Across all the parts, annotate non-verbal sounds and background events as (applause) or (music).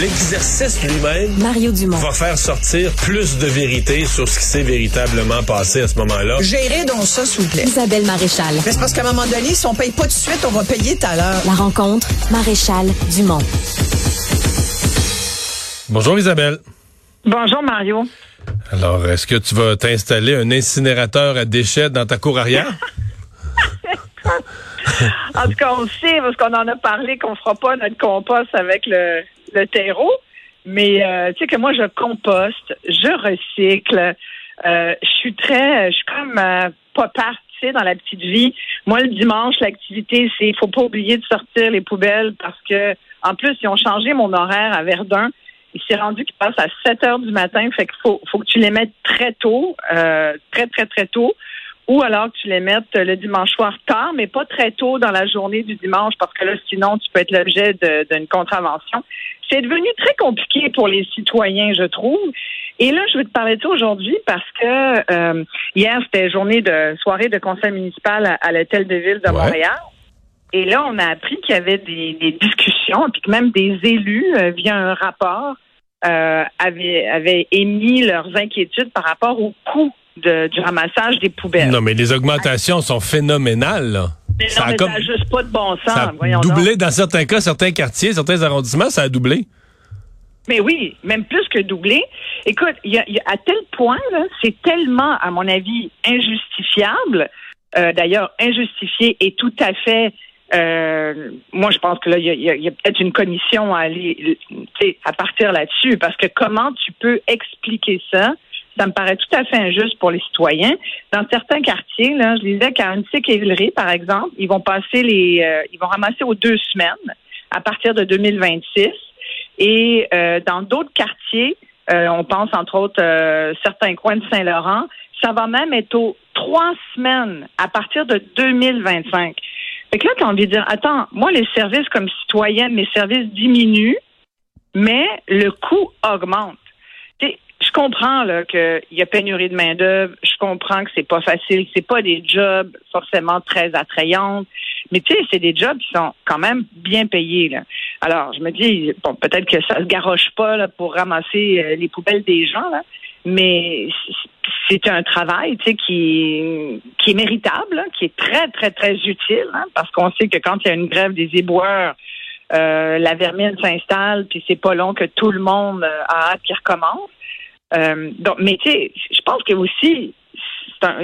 l'exercice lui-même Mario Dumont. va faire sortir plus de vérité sur ce qui s'est véritablement passé à ce moment-là. Gérez donc ça, s'il vous plaît. Isabelle Maréchal. Mais c'est parce qu'à un moment donné, si on paye pas tout de suite, on va payer tout à l'heure. La rencontre, Maréchal Dumont. Bonjour Isabelle. Bonjour Mario. Alors, est-ce que tu vas t'installer un incinérateur à déchets dans ta cour arrière? (laughs) (laughs) En tout cas, on le sait, parce qu'on en a parlé qu'on fera pas notre compost avec le, le terreau. Mais euh, tu sais que moi, je composte, je recycle. Euh, je suis très, je suis comme euh, pas partie dans la petite vie. Moi, le dimanche, l'activité, c'est il faut pas oublier de sortir les poubelles parce que en plus, ils ont changé mon horaire à Verdun. Il s'est rendu qu'il passe à 7 heures du matin. Fait qu'il faut, faut que tu les mettes très tôt, très, très, très tôt. Ou alors que tu les mettes le dimanche soir tard, mais pas très tôt dans la journée du dimanche, parce que là, sinon, tu peux être l'objet d'une contravention. C'est devenu très compliqué pour les citoyens, je trouve. Et là, je veux te parler de ça aujourd'hui parce que euh, hier, c'était journée de soirée de conseil municipal à, à l'hôtel de ville de Ouais. Montréal. Et là, on a appris qu'il y avait des, des discussions, puis que même des élus, euh, via un rapport, euh, avaient, avaient émis leurs inquiétudes par rapport au coût de- du ramassage des poubelles. Non, mais les augmentations sont phénoménales. Là. mais ça non, a mais comme- ça n'a juste pas de bon sens. Ça a doublé donc. dans certains cas, certains quartiers, certains arrondissements, ça a doublé. Mais oui, même plus que doublé. Écoute, il y a, y a- à tel point, c'est tellement, à mon avis, injustifiable. euh, D'ailleurs, injustifié et tout à fait. euh, moi, je pense que là, il y a, a- il y a peut-être une commission à aller, à partir là-dessus, parce que comment tu peux expliquer ça Ça me paraît tout à fait injuste pour les citoyens. Dans certains quartiers, là, je disais qu'à Annecy-Quévillery, par exemple, ils vont passer les, euh, ils vont ramasser aux deux semaines à partir de 2026. Et euh, dans d'autres quartiers, euh, on pense entre autres certains coins de Saint-Laurent, ça va même être aux trois semaines à partir de 2025. Fait que là, tu as envie de dire, attends, moi, les services comme citoyen, mes services diminuent, mais le coût augmente. Comprends là qu'il y a pénurie de main d'œuvre. Je comprends que c'est pas facile, c'est pas des jobs forcément très attrayants, mais tu sais, c'est des jobs qui sont quand même bien payés là. Alors, je me dis bon, peut-être que ça se garoche pas là, pour ramasser euh, les poubelles des gens là, mais c'est un travail tu sais qui qui est méritable, hein, qui est très très très utile hein, parce qu'on sait que quand il y a une grève des éboueurs euh, la vermine s'installe, puis c'est pas long que tout le monde euh, a hâte qu'il recommence. Euh, donc, mais tu sais, je pense que aussi, un-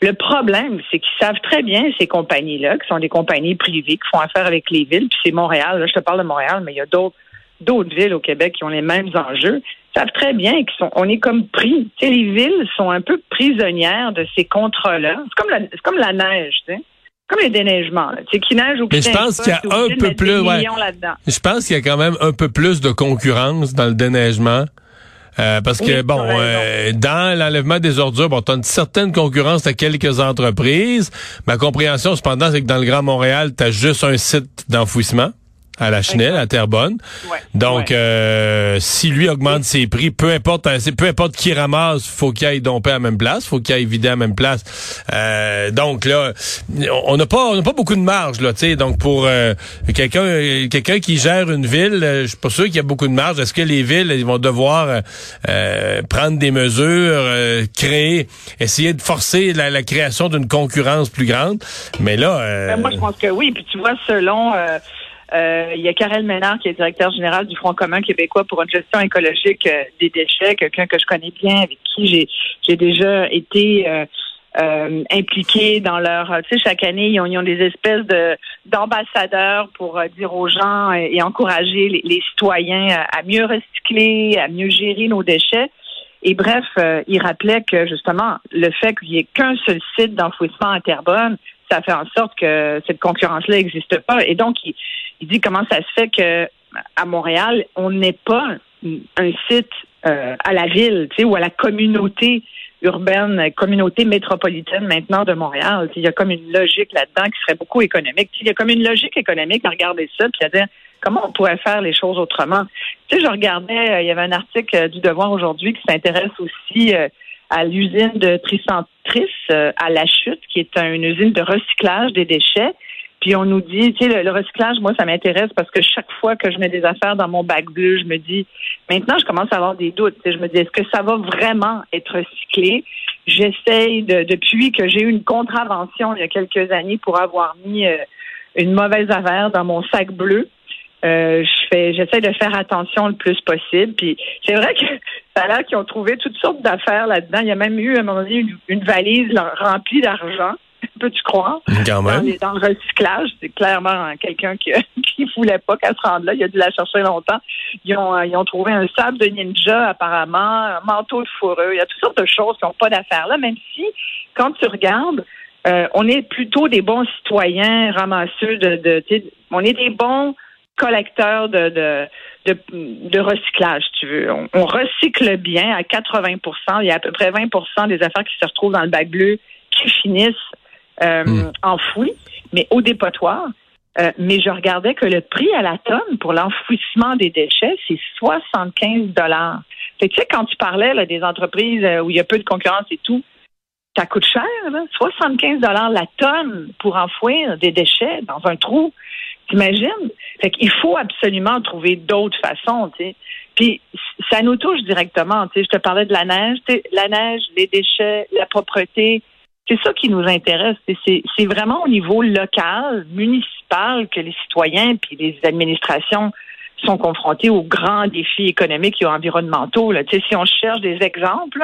le problème, c'est qu'ils savent très bien ces compagnies-là, qui sont des compagnies privées, qui font affaire avec les villes, puis c'est Montréal. Là, je te parle de Montréal, mais il y a d'autres d'autres villes au Québec qui ont les mêmes enjeux. Ils savent très bien qu'ils sont, on est comme pris. Tu sais, les villes sont un peu prisonnières de ces contrats-là. C'est comme la, c'est comme la neige, tu sais. Comme les déneigements, là. Tu sais, qui neige ou qui Mais je pense qu'il y a un peu plus, ouais. Je pense qu'il y a quand même un peu plus de concurrence dans le déneigement. Euh, parce que, bon, euh, dans l'enlèvement des ordures, bon, t'as une certaine concurrence à quelques entreprises. Ma compréhension, cependant, c'est que dans le Grand Montréal, t'as juste un site d'enfouissement à la Chenelle, à Terrebonne. Ouais. Donc, Ouais. euh, si lui augmente ses prix, peu importe, c'est- peu importe qui ramasse, faut qu'il aille domper à la même place, faut qu'il aille vider à la même place. Euh, donc là, on n'a pas, on n'a pas beaucoup de marge là, tu sais. Donc pour euh, quelqu'un, quelqu'un qui gère une ville, euh, je suis pas sûr qu'il y a beaucoup de marge. Est-ce que les villes, ils vont devoir euh, euh, prendre des mesures, euh, créer, essayer de forcer la, la création d'une concurrence plus grande? Mais là, euh, Ben, moi, je pense que oui. Puis tu vois, selon euh, euh, il y a Karel Ménard qui est directeur général du Front commun québécois pour une gestion écologique euh, des déchets, quelqu'un que je connais bien, avec qui j'ai déjà été euh, euh, impliqué dans leur. Tu sais, chaque année, ils ont, ils ont des espèces de d'ambassadeurs pour euh, dire aux gens et, encourager les, les citoyens à, mieux recycler, à mieux gérer nos déchets. Et bref, euh, il rappelait que justement, le fait qu'il n'y ait qu'un seul site d'enfouissement à Terrebonne, ça fait en sorte que cette concurrence-là n'existe pas. Et donc, il, il dit comment ça se fait que à Montréal, on n'est pas un site euh, à la ville, tu sais, ou à la communauté urbaine, communauté métropolitaine maintenant de Montréal. Il y a comme une logique là-dedans qui serait beaucoup économique. Il y a comme une logique économique à regarder ça, puis à dire comment on pourrait faire les choses autrement. Tu sais, je regardais, euh, il y avait un article euh, du Devoir aujourd'hui qui s'intéresse aussi à l'usine de Tricentrice euh, à La Chute, qui est un- une usine de recyclage des déchets. Puis on nous dit, tu sais, le, recyclage, moi, ça m'intéresse parce que chaque fois que je mets des affaires dans mon bac bleu, je me dis, maintenant, je commence à avoir des doutes. je me dis, est-ce que ça va vraiment être recyclé? J'essaye de, depuis que j'ai eu une contravention il y a quelques années pour avoir mis euh, une mauvaise affaire dans mon sac bleu. Euh, je fais, j'essaie de faire attention le plus possible. Puis c'est vrai que (laughs) ça a l'air qu'ils ont trouvé toutes sortes d'affaires là-dedans. Il y a même eu à un moment donné une valise remplie d'argent (laughs) peux-tu croire? Quand même. Dans, le recyclage, c'est clairement quelqu'un qui (laughs) qui voulait pas qu'elle se rende là. Il a dû la chercher longtemps. Ils ont, euh, ils ont trouvé un sable de ninja, apparemment, un manteau de fourreux. Il y a toutes sortes de choses qui n'ont pas d'affaires là, même si, quand tu regardes, euh, on est plutôt des bons citoyens ramasseux de, de on est des bons collecteurs de, de, de, recyclage, tu veux. On, on, recycle bien à 80% Il y a à peu près 20% des affaires qui se retrouvent dans le bac bleu qui finissent euh, hmm. enfouis, mais au dépotoir. Euh, mais je regardais que le prix à la tonne pour l'enfouissement des déchets, c'est 75 dollars. Tu sais, quand tu parlais là, des entreprises euh, où il y a peu de concurrence et tout, ça coûte cher, là. 75 dollars la tonne pour enfouir des déchets dans un trou. T'imagines? Fait qu'il faut absolument trouver d'autres façons, tu sais. Puis ça nous touche directement, tu sais. Je te parlais de la neige, la neige, les déchets, la propreté, c'est ça qui nous intéresse. C'est vraiment au niveau local, municipal, que les citoyens puis les administrations sont confrontés aux grands défis économiques et environnementaux. Si on cherche des exemples,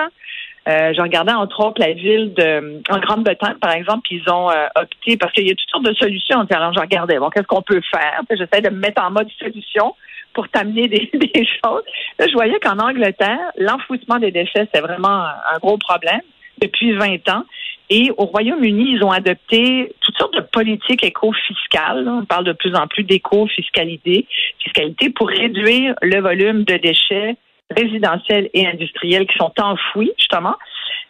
euh, je regardais entre autres la ville de en Grande-Bretagne, par exemple, ils ont euh, opté parce qu'il y a toutes sortes de solutions. Alors je regardais, bon, qu'est-ce qu'on peut faire? J'essaie de me mettre en mode solution pour t'amener des, (laughs) des, choses. Là, je voyais qu'en Angleterre, l'enfouissement des déchets, c'est vraiment un gros problème depuis 20 ans. Et au Royaume-Uni, ils ont adopté toutes sortes de politiques éco-fiscales. On parle de plus en plus d'éco-fiscalité, fiscalité pour réduire le volume de déchets résidentiels et industriels qui sont enfouis, justement.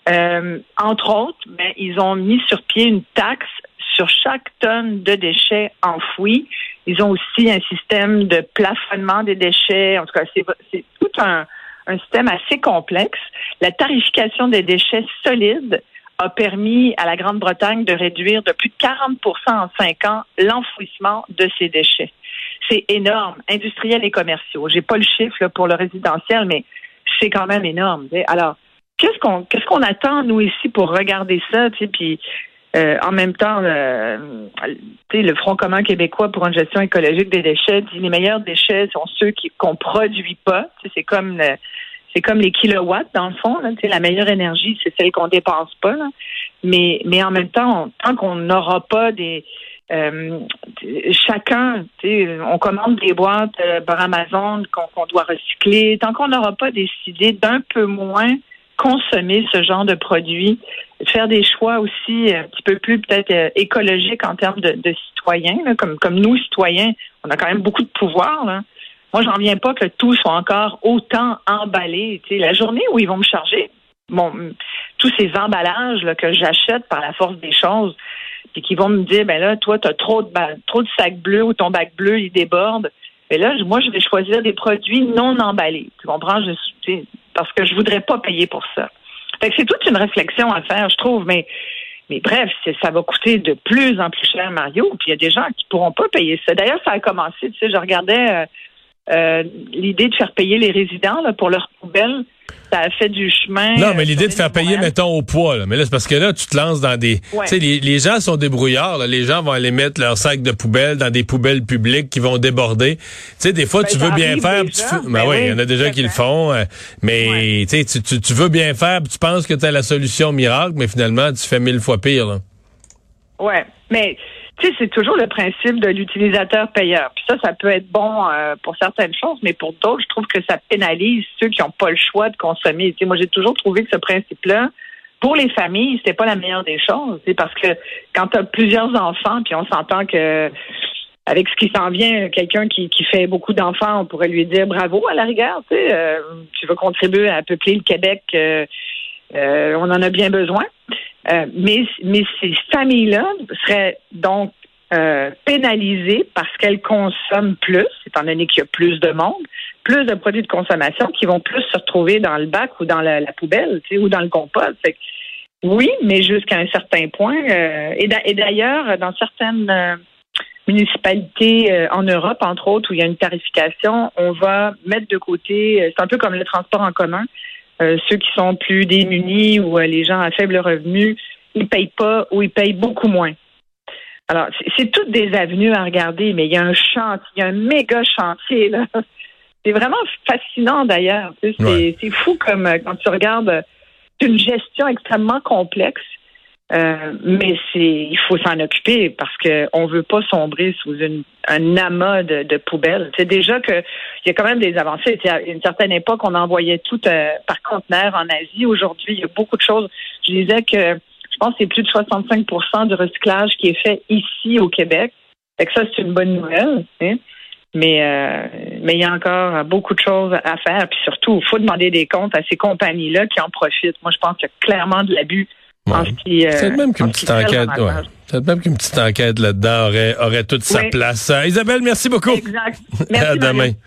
Euh, entre autres, ben, ils ont mis sur pied une taxe sur chaque tonne de déchets enfouis. Ils ont aussi un système de plafonnement des déchets. En tout cas, c'est tout un, un système assez complexe. La tarification des déchets solides a permis à la Grande-Bretagne de réduire de plus de 40% en cinq ans l'enfouissement de ces déchets. C'est énorme, industriel et commerciaux. J'ai pas le chiffre pour le résidentiel, mais c'est quand même énorme. Alors, qu'est-ce qu'on attend nous ici pour regarder ça, puis euh, en même temps, le Front commun québécois pour une gestion écologique des déchets dit les meilleurs déchets sont ceux qu'on produit pas. C'est comme c'est comme les kilowatts dans le fond. La meilleure énergie, c'est celle qu'on dépense pas. Mais, mais en même temps, tant qu'on n'aura pas des euh, chacun, on commande des boîtes euh, par Amazon qu'on doit recycler. Tant qu'on n'aura pas décidé d'un peu moins consommer ce genre de produits, faire des choix aussi un petit peu plus peut-être euh, écologiques en termes de, citoyens, comme, comme nous, citoyens, on a quand même beaucoup de pouvoir. Moi, j'en viens pas que tout soit encore autant emballé. La journée où ils vont me charger bon, tous ces emballages que j'achète par la force des choses, puis qu'ils vont me dire, ben là, toi, tu as trop de trop de sacs bleus ou ton bac bleu, il déborde. Mais là, moi, je vais choisir des produits non emballés. Tu comprends? Parce que je voudrais pas payer pour ça. Fait que c'est toute une réflexion à faire, je trouve, mais mais bref, ça va coûter de plus en plus cher, Mario. Puis il y a des gens qui pourront pas payer ça. D'ailleurs, ça a commencé, tu sais, je regardais euh, euh, l'idée de faire payer les résidents là, pour leurs poubelles, ça a fait du chemin. Non, mais l'idée de faire payer, mettons, au poids. Là. Mais là, c'est parce que là, tu te lances dans des... Tu sais, les, gens sont débrouillards. Les gens vont aller mettre leur sac de poubelle dans des poubelles publiques qui vont déborder. Tu sais, des fois, ben, tu veux bien faire... Tu ben, ben oui, il y en a déjà qui le font. Euh, mais tu, tu, tu veux bien faire, tu penses que tu as la solution miracle, mais finalement, tu fais mille fois pire. Là. Ouais, mais tu sais, c'est toujours le principe de l'utilisateur payeur. Puis ça, ça peut être bon euh, pour certaines choses, mais pour d'autres, je trouve que ça pénalise ceux qui n'ont pas le choix de consommer. Tu sais, moi, j'ai toujours trouvé que ce principe-là, pour les familles, c'était pas la meilleure des choses. C'est parce que quand tu as plusieurs enfants, puis on s'entend que avec ce qui s'en vient, quelqu'un qui, qui fait beaucoup d'enfants, on pourrait lui dire bravo à la rigueur. Tu, sais, euh, tu veux contribuer à peupler le Québec, euh, on en a bien besoin. Euh, mais, mais ces familles-là seraient donc euh, pénalisées parce qu'elles consomment plus, étant donné qu'il y a plus de monde, plus de produits de consommation qui vont plus se retrouver dans le bac ou dans la, poubelle, ou dans le compost. oui, mais jusqu'à un certain point. Euh, et d'ailleurs, dans certaines municipalités euh, en Europe, entre autres, où il y a une tarification, on va mettre de côté, euh, c'est un peu comme le transport en commun, euh, ceux qui sont plus démunis ou les gens à faible revenu, ils payent pas ou ils payent beaucoup moins. Alors, c'est toutes des avenues à regarder, mais il y a un chantier, il y a un méga chantier, là. (laughs) C'est vraiment fascinant, d'ailleurs. C'est fou comme quand tu regardes une gestion extrêmement complexe. Euh, mais c'est, il faut s'en occuper parce que on veut pas sombrer sous une, un amas de, de poubelles. C'est déjà que il y a quand même des avancées. À une certaine époque, on envoyait tout euh, par conteneur en Asie. Aujourd'hui, il y a beaucoup de choses. Je disais que je pense que c'est plus de 65% du recyclage qui est fait ici au Québec. Fait que ça, c'est une bonne nouvelle. Hein. Mais euh, mais il y a encore beaucoup de choses à faire. Puis surtout, il faut demander des comptes à ces compagnies-là qui en profitent. Moi, je pense qu'il y a clairement de l'abus c'est même qu'une petite enquête, ouais. même qu'une petite enquête là-dedans aurait, aurait toute sa place. Isabelle, merci beaucoup. Exact. Merci, (laughs) à demain.